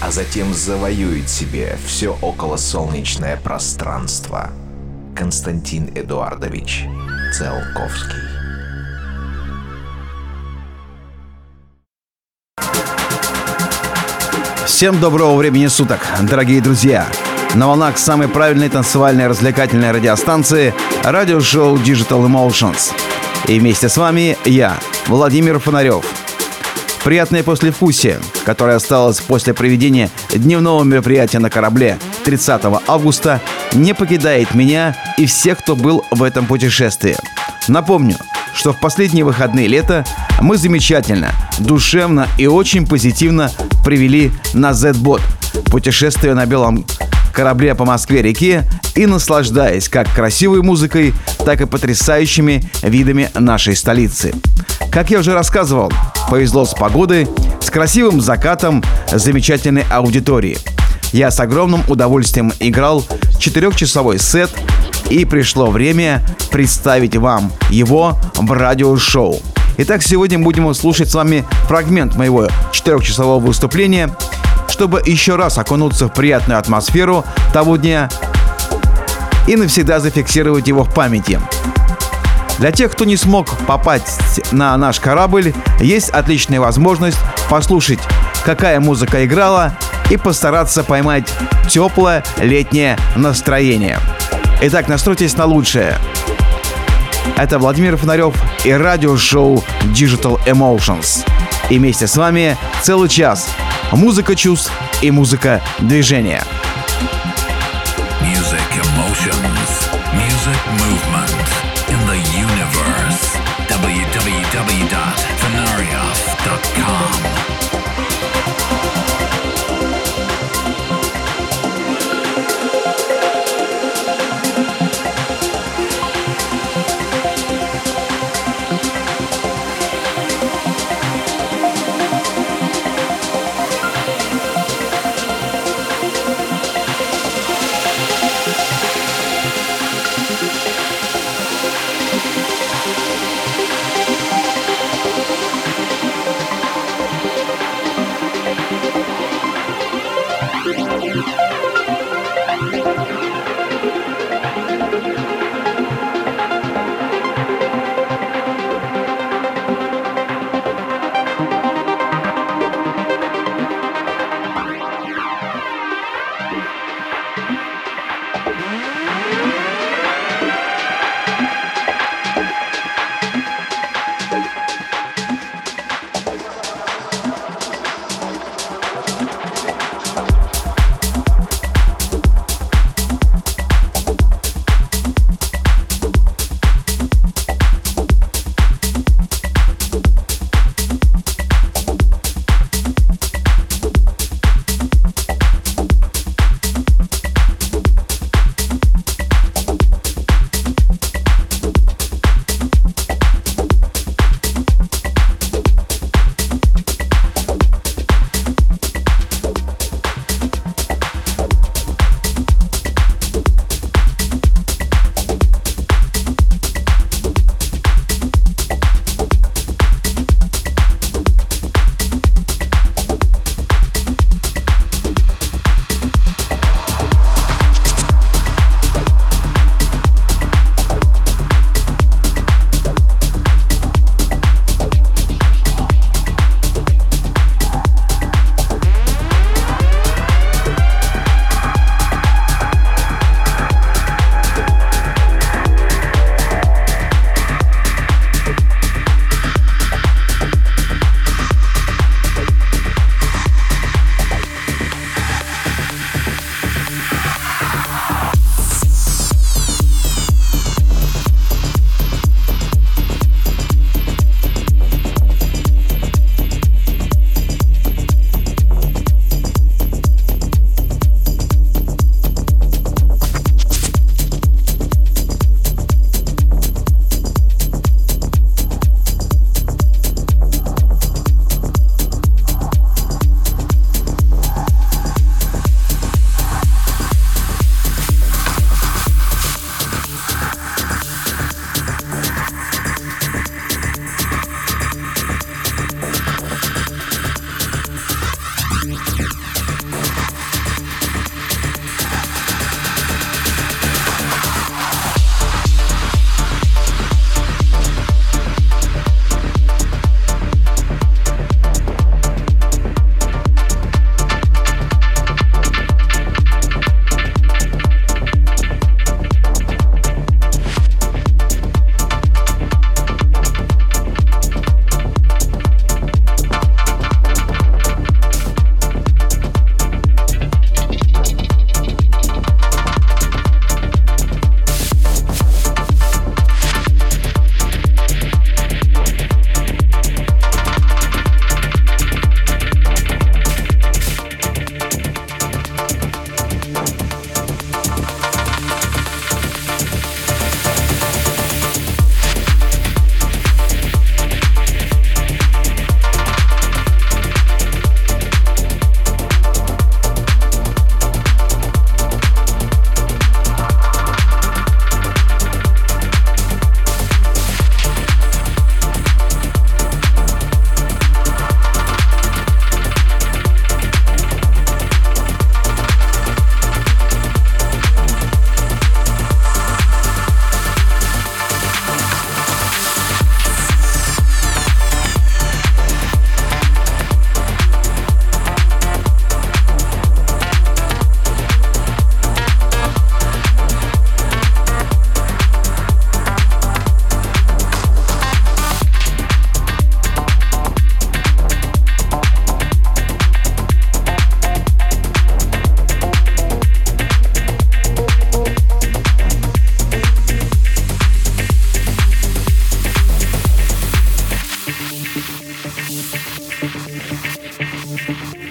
а затем завоюет себе все околосолнечное пространство. Константин Эдуардович Циолковский. Всем доброго времени суток, дорогие друзья! На волнах самой правильной танцевальной развлекательной радиостанции радиошоу Digital Emotions. И вместе с вами я, Владимир Фонарев. Приятное послевкусие, которое осталось после проведения дневного мероприятия на корабле 30 августа, не покидает меня и всех, кто был в этом путешествии. Напомню, что в последние выходные лета мы замечательно, душевно и очень позитивно привели на Z-Bot путешествие на белом корабле по Москве-реке и наслаждаясь как красивой музыкой, так и потрясающими видами нашей столицы. Как я уже рассказывал, повезло с погодой, с красивым закатом, замечательной аудиторией. Я с огромным удовольствием играл четырехчасовой сет, и пришло время представить вам его в радиошоу. Итак, сегодня будем слушать с вами фрагмент моего четырехчасового выступления – чтобы еще раз окунуться в приятную атмосферу того дня и навсегда зафиксировать его в памяти. Для тех, кто не смог попасть на наш корабль, есть отличная возможность послушать, какая музыка играла, и постараться поймать теплое летнее настроение. Итак, настройтесь на лучшее. Это Владимир Фонарев и радиошоу Digital Emotions. И вместе с вами целый час – музыка чувств и музыка движения. Thank you.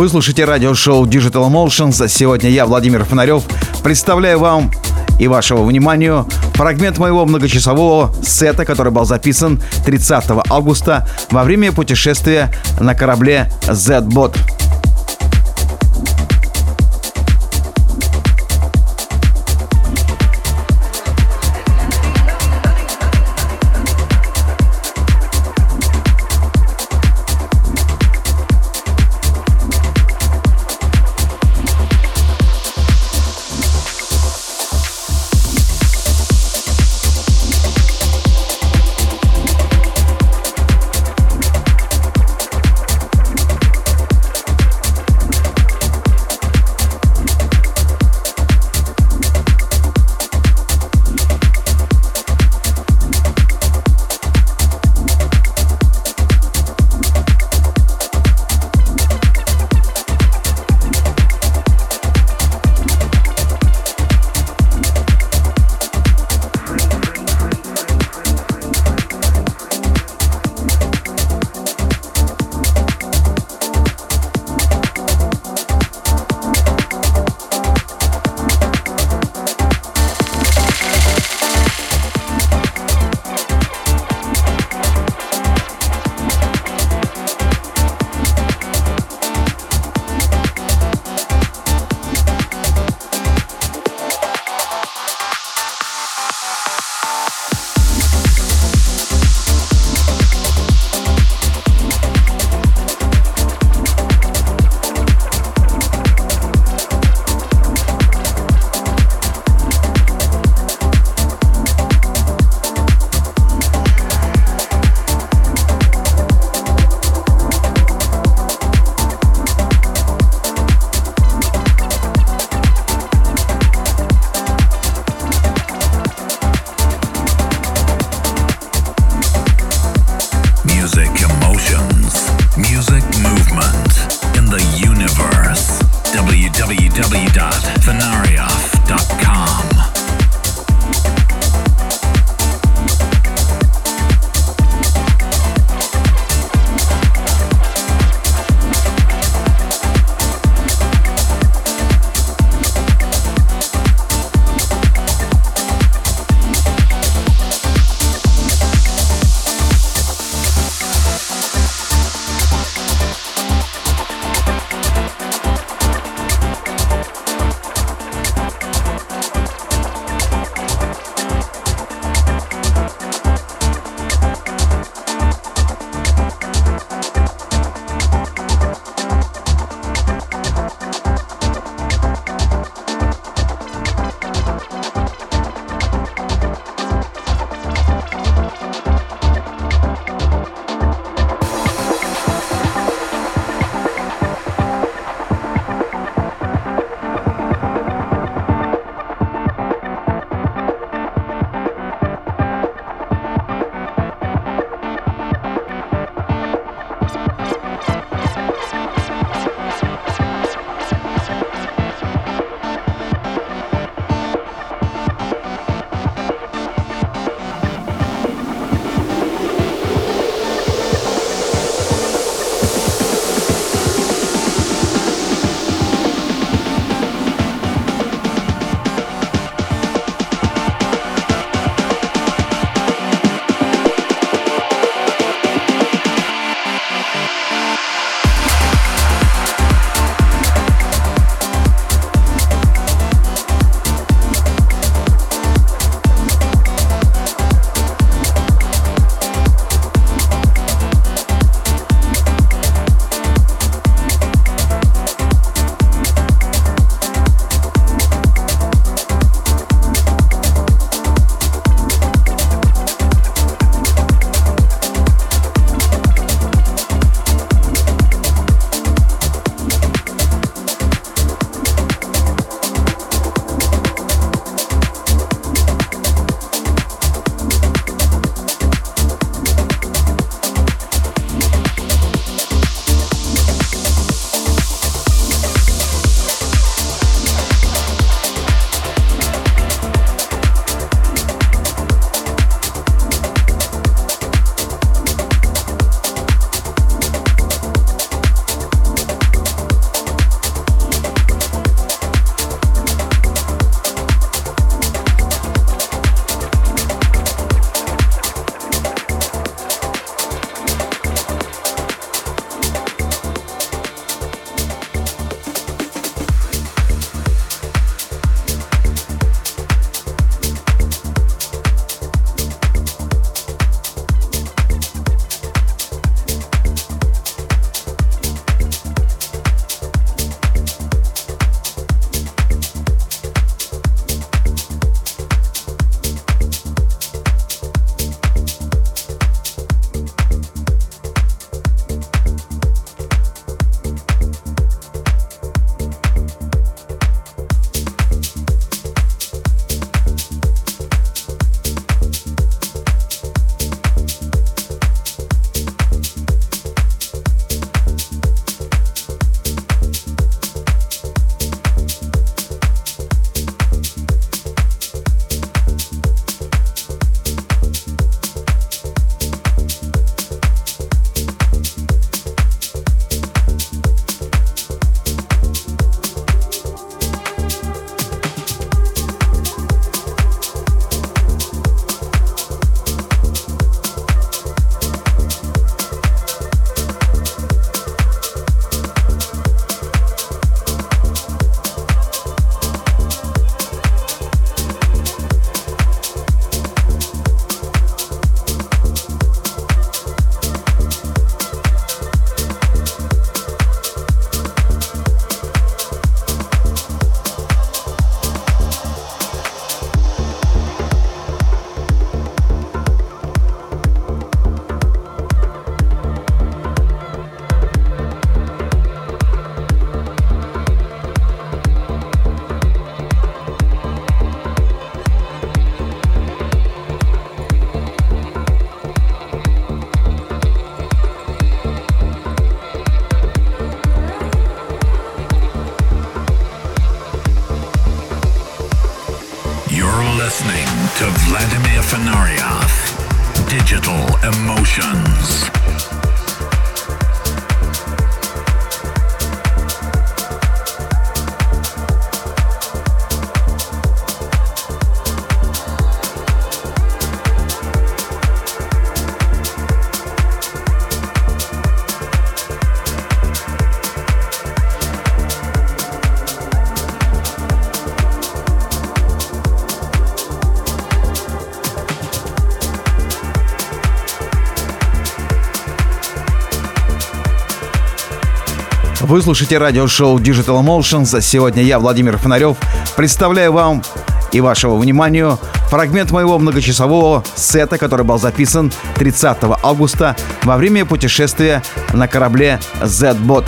Вы слушаете радиошоу Digital Emotions. Сегодня я, Владимир Фонарев, представляю вам и вашему вниманию фрагмент моего многочасового сета, который был записан 30 августа во время путешествия на корабле Z-Bot. To Vladimir Fenarioff. Digital Emotions. Вы слушаете радиошоу Digital Emotions. Сегодня я, Владимир Фонарев, представляю вам и вашего вниманию фрагмент моего многочасового сета, который был записан 30 августа во время путешествия на корабле Z-Bot.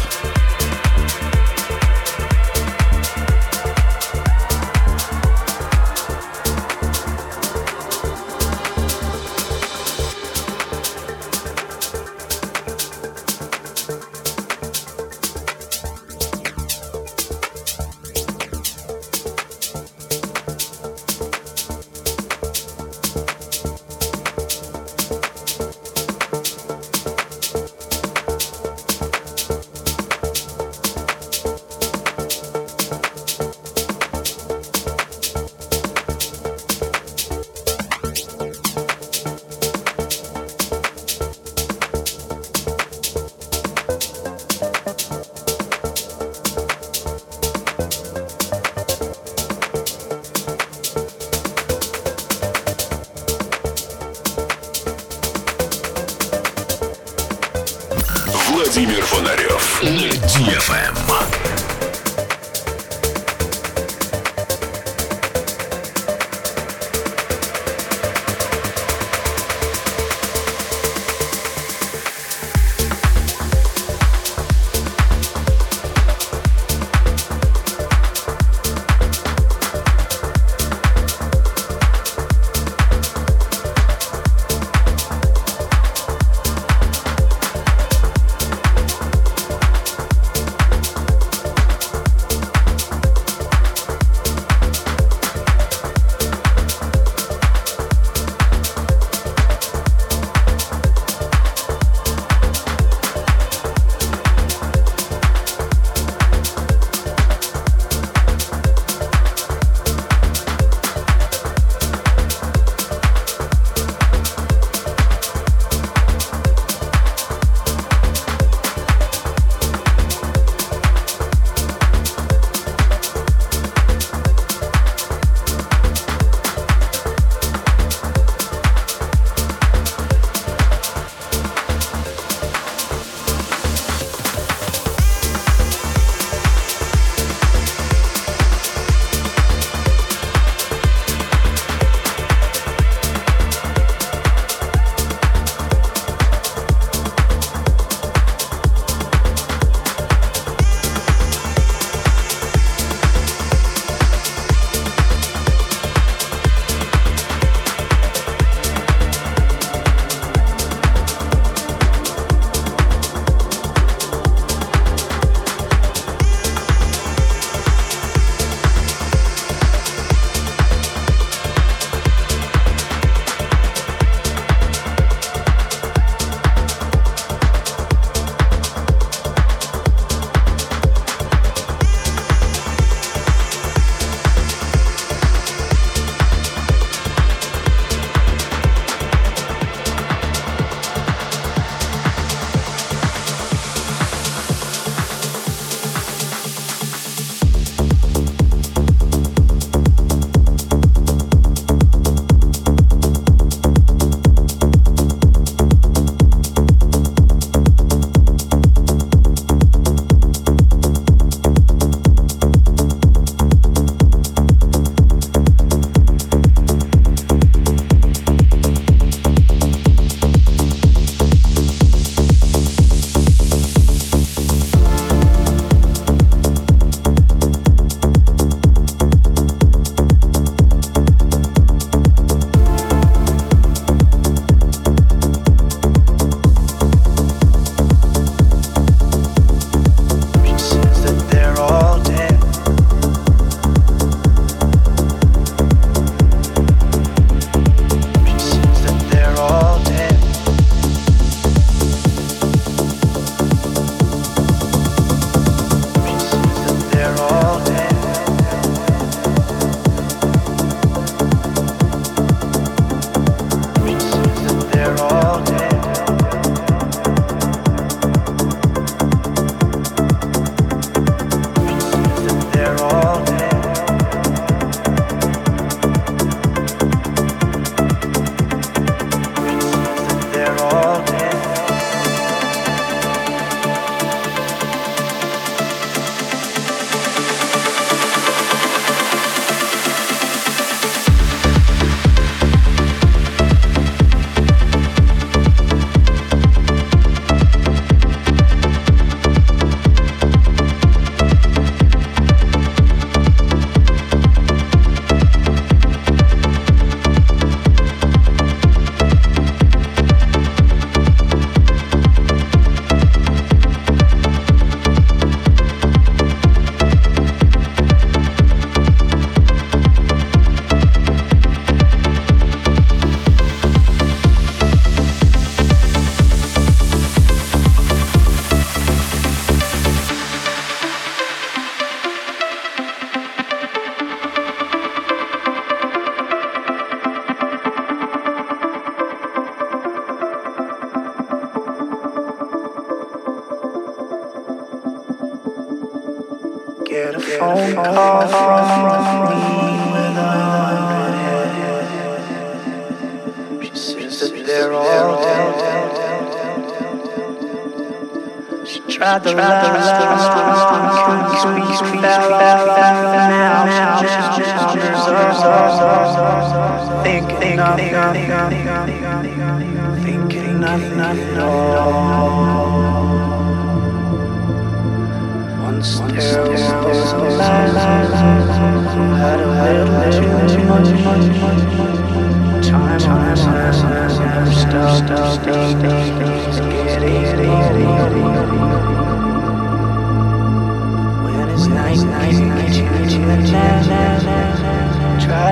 DFM.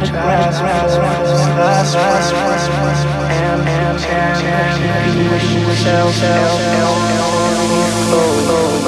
And and and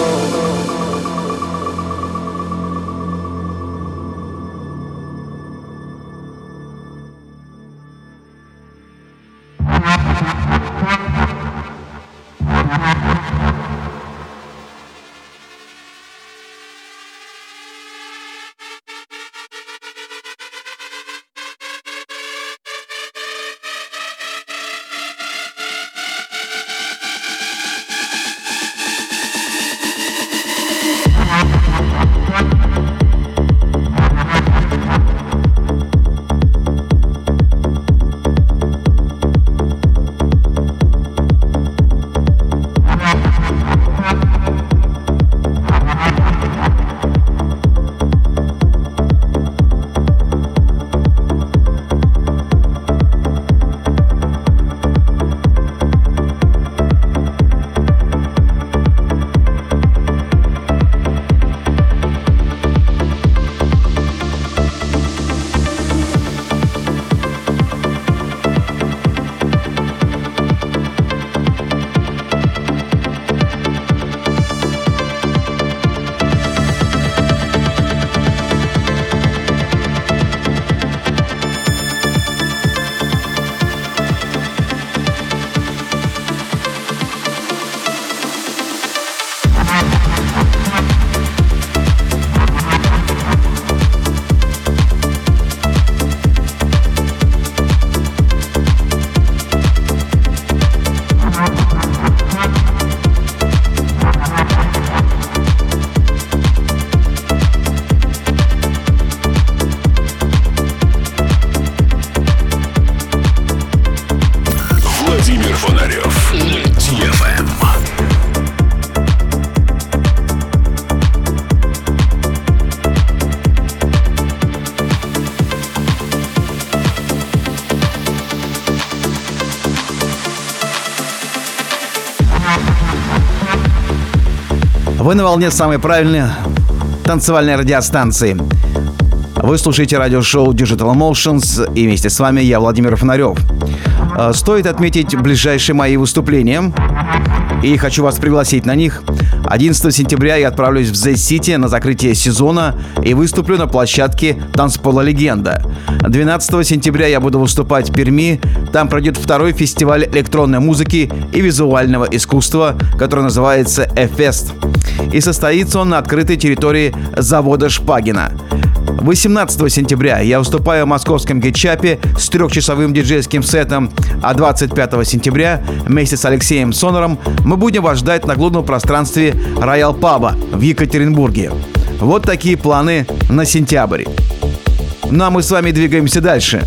Вы на волне самой правильной танцевальной радиостанции. Вы слушаете радиошоу Digital Emotions, и вместе с вами я, Владимир Фонарев. Э, стоит отметить ближайшие мои выступления, и хочу вас пригласить на них. 11 сентября я отправлюсь в Z-City на закрытие сезона и выступлю на площадке танцпола «Легенда». 12 сентября я буду выступать в Перми. Там пройдет второй фестиваль электронной музыки и визуального искусства, который называется «Эфест». И состоится он на открытой территории завода «Шпагина». 18 сентября я выступаю в московском гетчапе с трехчасовым диджейским сетом, а 25 сентября вместе с Алексеем Сонором мы будем вас ждать на глубном пространстве Роял Паба в Екатеринбурге. Вот такие планы на сентябрь. Ну а мы с вами двигаемся дальше.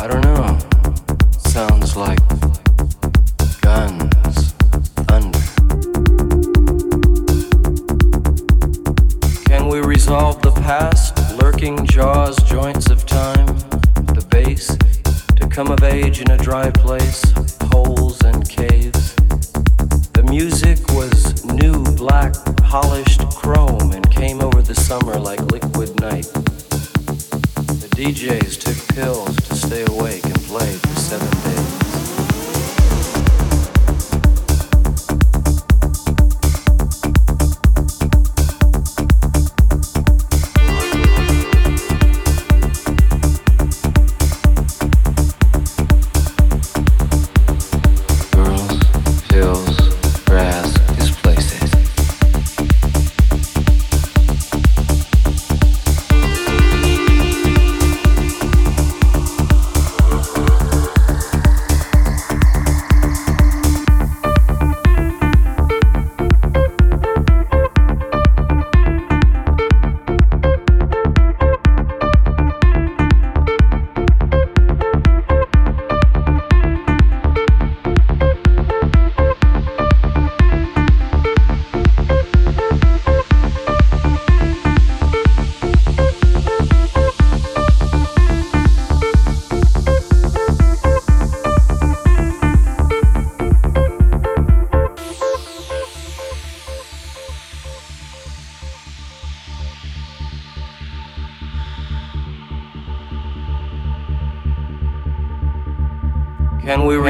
I don't know.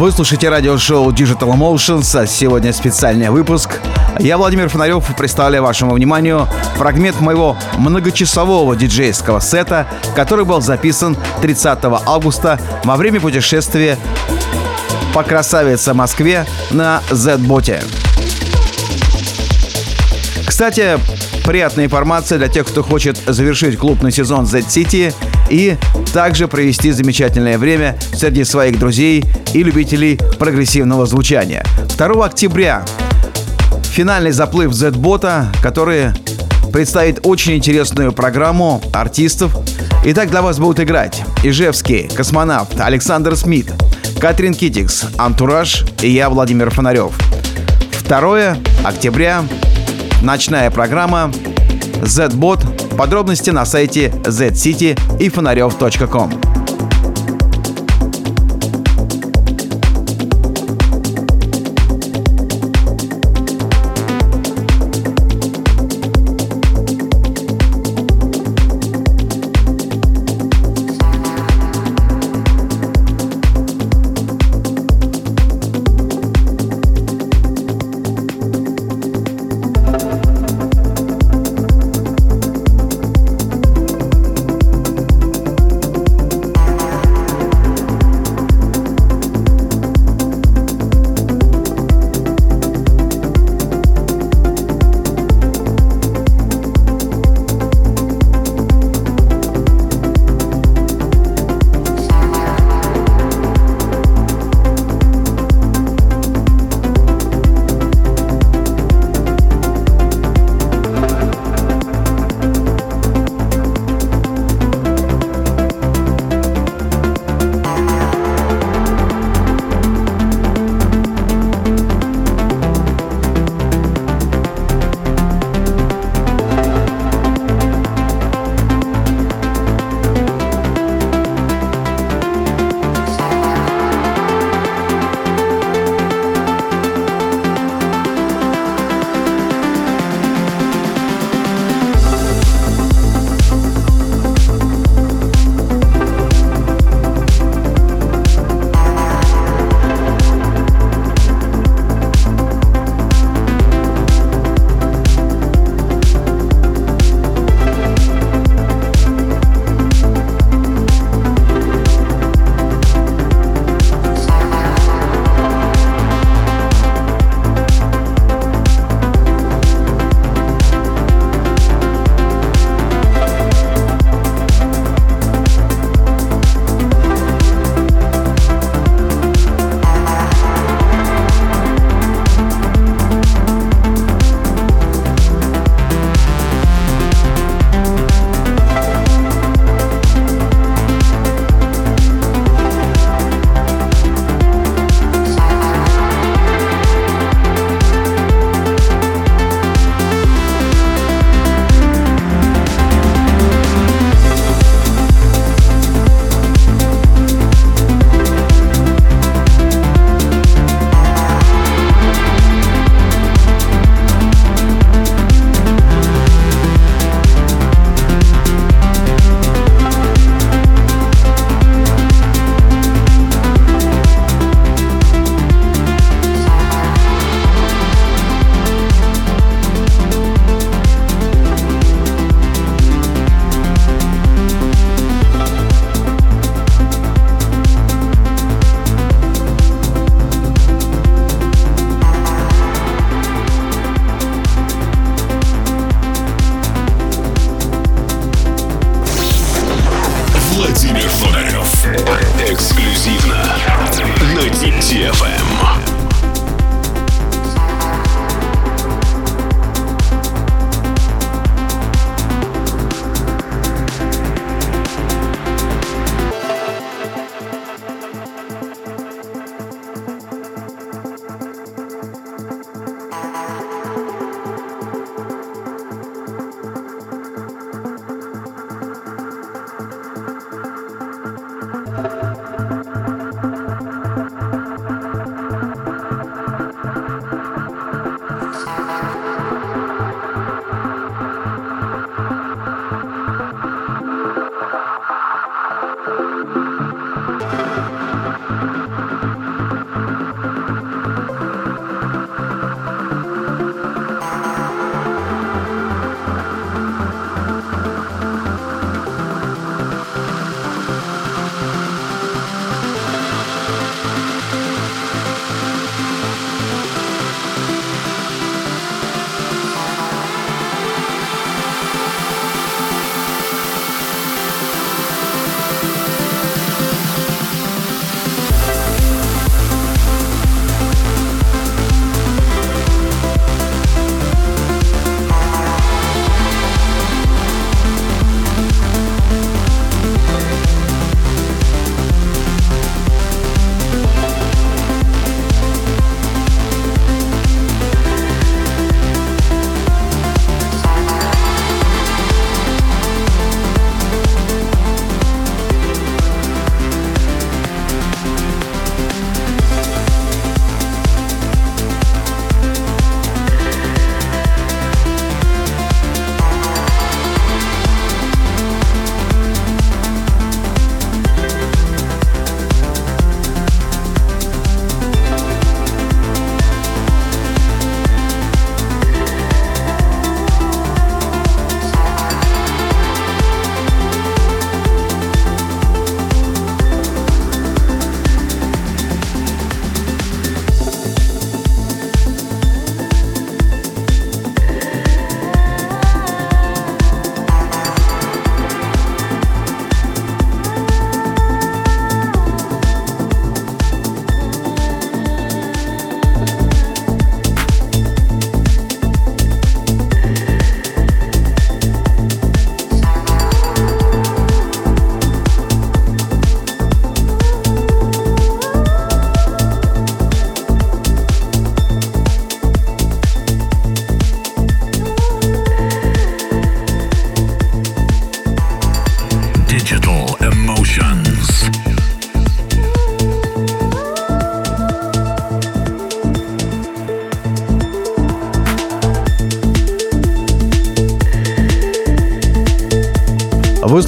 Вы слушаете радиошоу Digital Emotions, а сегодня специальный выпуск. Я, Владимир Фонарев, представляю вашему вниманию фрагмент моего многочасового диджейского сета, который был записан 30 августа во время путешествия по красавице Москве на Z-боте. Кстати, приятная информация для тех, кто хочет завершить клубный сезон Z-City и также провести замечательное время среди своих друзей и любителей прогрессивного звучания. 2 октября финальный заплыв Z-бота, который представит очень интересную программу артистов. Итак, для вас будут играть Ижевский, Космонавт, Александр Смит, Катрин Китикс, Антураж и я, Владимир Фонарев. 2 октября ночная программа Z-Bot. Подробности на сайте zcity и фонарев.com.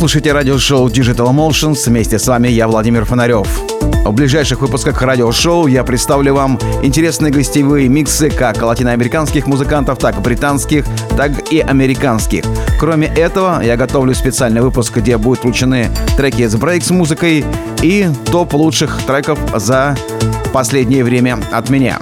слушаете радиошоу Digital Emotions. Вместе с вами я, Владимир Фонарев. В ближайших выпусках радиошоу я представлю вам интересные гостевые миксы как латиноамериканских музыкантов, так и британских, так и американских. Кроме этого, я готовлю специальный выпуск, где будут включены треки с брейк с музыкой и топ лучших треков за последнее время от меня.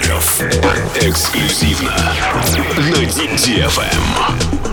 Макаров. Эксклюзивно на DFM.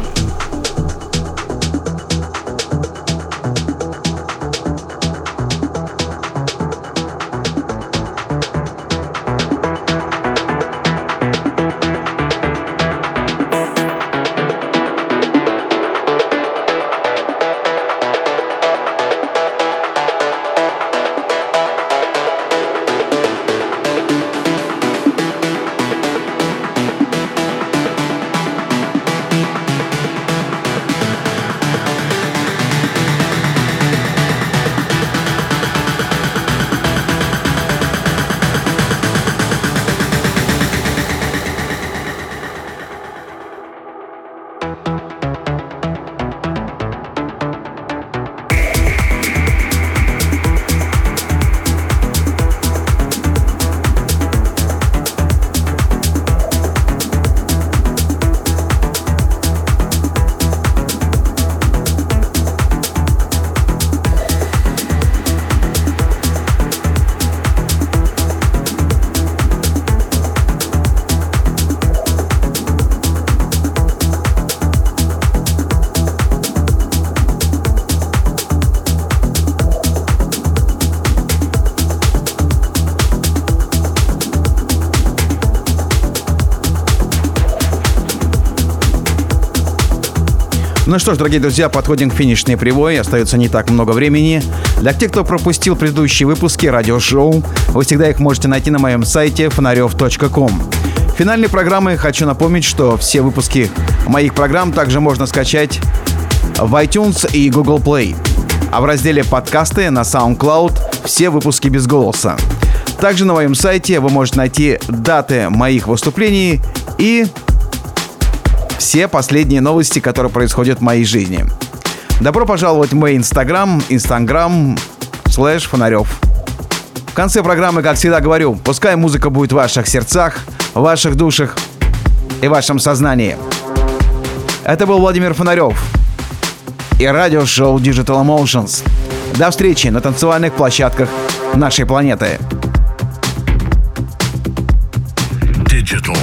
Ну что ж, дорогие друзья, подходим к финишной прямой. Остается не так много времени. Для тех, кто пропустил предыдущие выпуски радиошоу, вы всегда их можете найти на моем сайте фонарев.ком. Финальной программы хочу напомнить, что все выпуски моих программ также можно скачать в iTunes и Google Play. А в разделе «Подкасты» на SoundCloud все выпуски без голоса. Также на моем сайте вы можете найти даты моих выступлений и все последние новости, которые происходят в моей жизни. Добро пожаловать в мой инстаграм, инстаграм, слэш фонарев. В конце программы, как всегда говорю, пускай музыка будет в ваших сердцах, в ваших душах и в вашем сознании. Это был Владимир Фонарев и радиошоу Digital Emotions. До встречи на танцевальных площадках нашей планеты. Digital